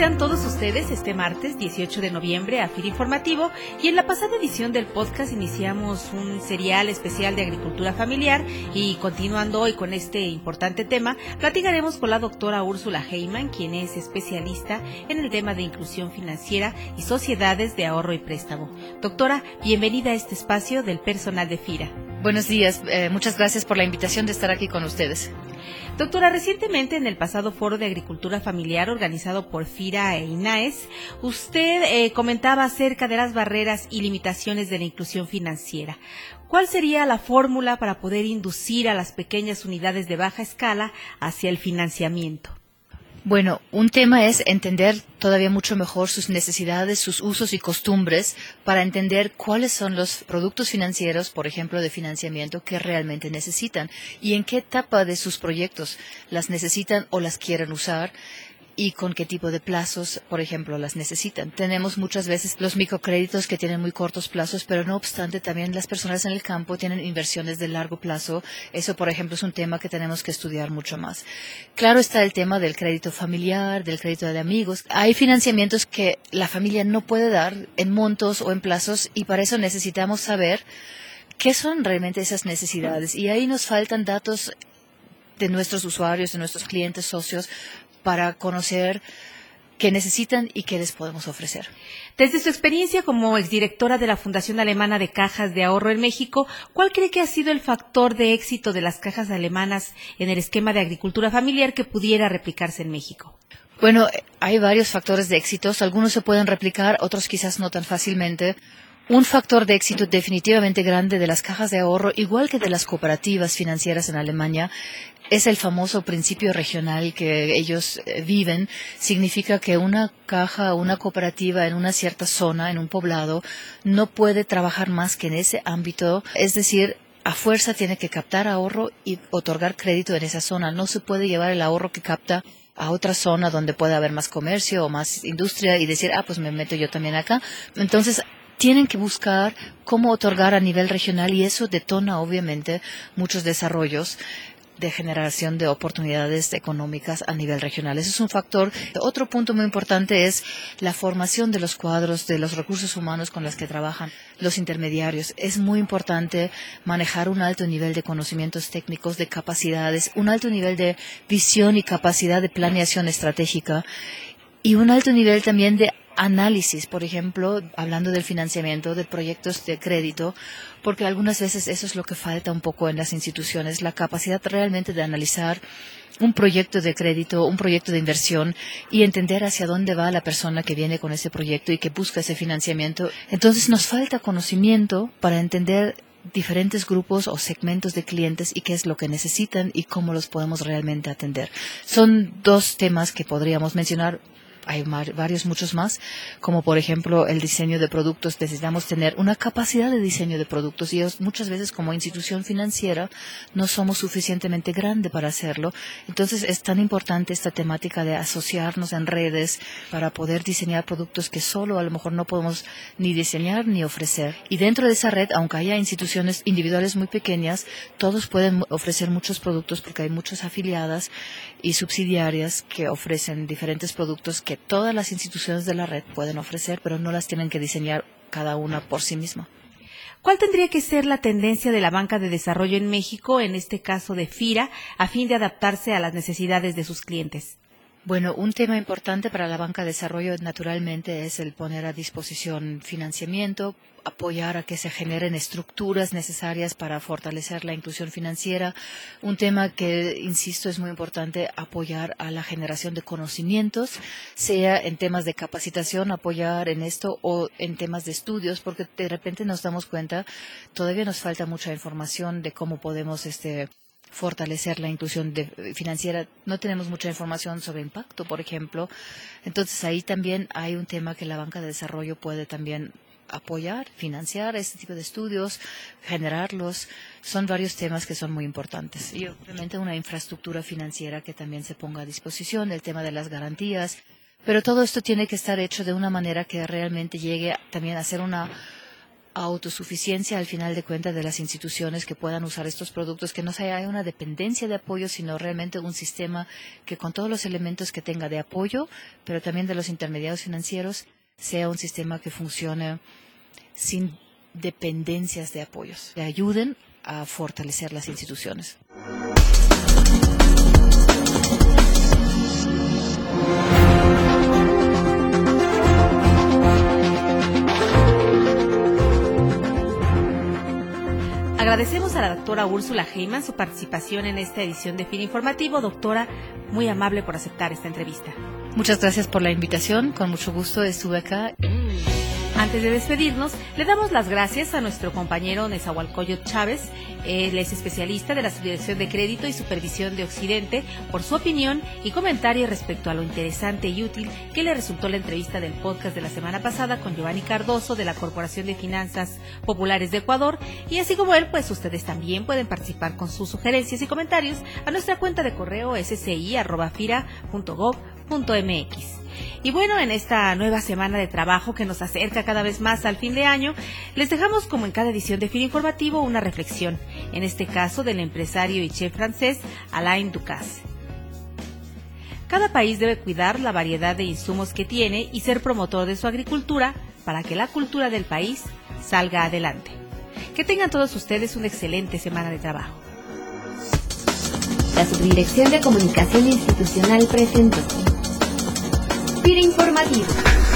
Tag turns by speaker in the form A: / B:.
A: Sean todos ustedes este martes 18 de noviembre a FIR Informativo y en la pasada edición del podcast iniciamos un serial especial de agricultura familiar y continuando hoy con este importante tema, platicaremos con la doctora Úrsula Heyman, quien es especialista en el tema de inclusión financiera y sociedades de ahorro y préstamo. Doctora, bienvenida a este espacio del personal de FIRA.
B: Buenos días, eh, muchas gracias por la invitación de estar aquí con ustedes.
A: Doctora, recientemente en el pasado foro de agricultura familiar organizado por FIRA e INAES, usted eh, comentaba acerca de las barreras y limitaciones de la inclusión financiera. ¿Cuál sería la fórmula para poder inducir a las pequeñas unidades de baja escala hacia el financiamiento?
B: Bueno, un tema es entender todavía mucho mejor sus necesidades, sus usos y costumbres para entender cuáles son los productos financieros, por ejemplo, de financiamiento que realmente necesitan y en qué etapa de sus proyectos las necesitan o las quieren usar y con qué tipo de plazos, por ejemplo, las necesitan. Tenemos muchas veces los microcréditos que tienen muy cortos plazos, pero no obstante también las personas en el campo tienen inversiones de largo plazo. Eso, por ejemplo, es un tema que tenemos que estudiar mucho más. Claro está el tema del crédito familiar, del crédito de amigos. Hay financiamientos que la familia no puede dar en montos o en plazos y para eso necesitamos saber qué son realmente esas necesidades. Y ahí nos faltan datos de nuestros usuarios, de nuestros clientes, socios, para conocer qué necesitan y qué les podemos ofrecer.
A: Desde su experiencia como exdirectora de la Fundación Alemana de Cajas de Ahorro en México, ¿cuál cree que ha sido el factor de éxito de las cajas alemanas en el esquema de agricultura familiar que pudiera replicarse en México?
B: Bueno, hay varios factores de éxito. Algunos se pueden replicar, otros quizás no tan fácilmente. Un factor de éxito definitivamente grande de las cajas de ahorro, igual que de las cooperativas financieras en Alemania, es el famoso principio regional que ellos eh, viven. Significa que una caja, una cooperativa en una cierta zona, en un poblado, no puede trabajar más que en ese ámbito. Es decir, a fuerza tiene que captar ahorro y otorgar crédito en esa zona. No se puede llevar el ahorro que capta a otra zona donde pueda haber más comercio o más industria y decir, ah, pues me meto yo también acá. Entonces, tienen que buscar cómo otorgar a nivel regional y eso detona obviamente muchos desarrollos de generación de oportunidades económicas a nivel regional. Ese es un factor. Otro punto muy importante es la formación de los cuadros, de los recursos humanos con los que trabajan los intermediarios. Es muy importante manejar un alto nivel de conocimientos técnicos, de capacidades, un alto nivel de visión y capacidad de planeación estratégica y un alto nivel también de análisis, por ejemplo, hablando del financiamiento de proyectos de crédito, porque algunas veces eso es lo que falta un poco en las instituciones, la capacidad realmente de analizar un proyecto de crédito, un proyecto de inversión y entender hacia dónde va la persona que viene con ese proyecto y que busca ese financiamiento. Entonces nos falta conocimiento para entender diferentes grupos o segmentos de clientes y qué es lo que necesitan y cómo los podemos realmente atender. Son dos temas que podríamos mencionar hay varios, muchos más, como por ejemplo el diseño de productos. Necesitamos tener una capacidad de diseño de productos y muchas veces como institución financiera no somos suficientemente grande para hacerlo. Entonces es tan importante esta temática de asociarnos en redes para poder diseñar productos que solo a lo mejor no podemos ni diseñar ni ofrecer. Y dentro de esa red, aunque haya instituciones individuales muy pequeñas, todos pueden ofrecer muchos productos porque hay muchas afiliadas y subsidiarias que ofrecen diferentes productos que todas las instituciones de la red pueden ofrecer, pero no las tienen que diseñar cada una por sí misma.
A: ¿Cuál tendría que ser la tendencia de la banca de desarrollo en México, en este caso de FIRA, a fin de adaptarse a las necesidades de sus clientes?
B: Bueno, un tema importante para la banca de desarrollo naturalmente es el poner a disposición financiamiento, apoyar a que se generen estructuras necesarias para fortalecer la inclusión financiera. Un tema que, insisto, es muy importante apoyar a la generación de conocimientos, sea en temas de capacitación, apoyar en esto o en temas de estudios, porque de repente nos damos cuenta, todavía nos falta mucha información de cómo podemos este, fortalecer la inclusión financiera. No tenemos mucha información sobre impacto, por ejemplo. Entonces ahí también hay un tema que la banca de desarrollo puede también apoyar, financiar este tipo de estudios, generarlos. Son varios temas que son muy importantes. Y obviamente una infraestructura financiera que también se ponga a disposición, el tema de las garantías. Pero todo esto tiene que estar hecho de una manera que realmente llegue también a ser una autosuficiencia al final de cuentas de las instituciones que puedan usar estos productos, que no sea una dependencia de apoyo, sino realmente un sistema que con todos los elementos que tenga de apoyo, pero también de los intermediarios financieros, sea un sistema que funcione sin dependencias de apoyos, que ayuden a fortalecer las instituciones.
A: Agradecemos a la doctora Úrsula Heyman su participación en esta edición de Fin Informativo. Doctora, muy amable por aceptar esta entrevista.
B: Muchas gracias por la invitación. Con mucho gusto estuve acá.
A: Antes de despedirnos, le damos las gracias a nuestro compañero Nezahualcóyotl Chávez. Él es especialista de la Subdirección de Crédito y Supervisión de Occidente por su opinión y comentario respecto a lo interesante y útil que le resultó la entrevista del podcast de la semana pasada con Giovanni Cardoso de la Corporación de Finanzas Populares de Ecuador. Y así como él, pues ustedes también pueden participar con sus sugerencias y comentarios a nuestra cuenta de correo Y bueno, en esta nueva semana de trabajo que nos acerca cada vez más al fin de año, les dejamos como en cada edición de Fin Informativo una reflexión, en este caso del empresario y chef francés Alain Ducasse. Cada país debe cuidar la variedad de insumos que tiene y ser promotor de su agricultura para que la cultura del país salga adelante. Que tengan todos ustedes una excelente semana de trabajo.
C: La Subdirección de Comunicación Institucional presentó. Informativo.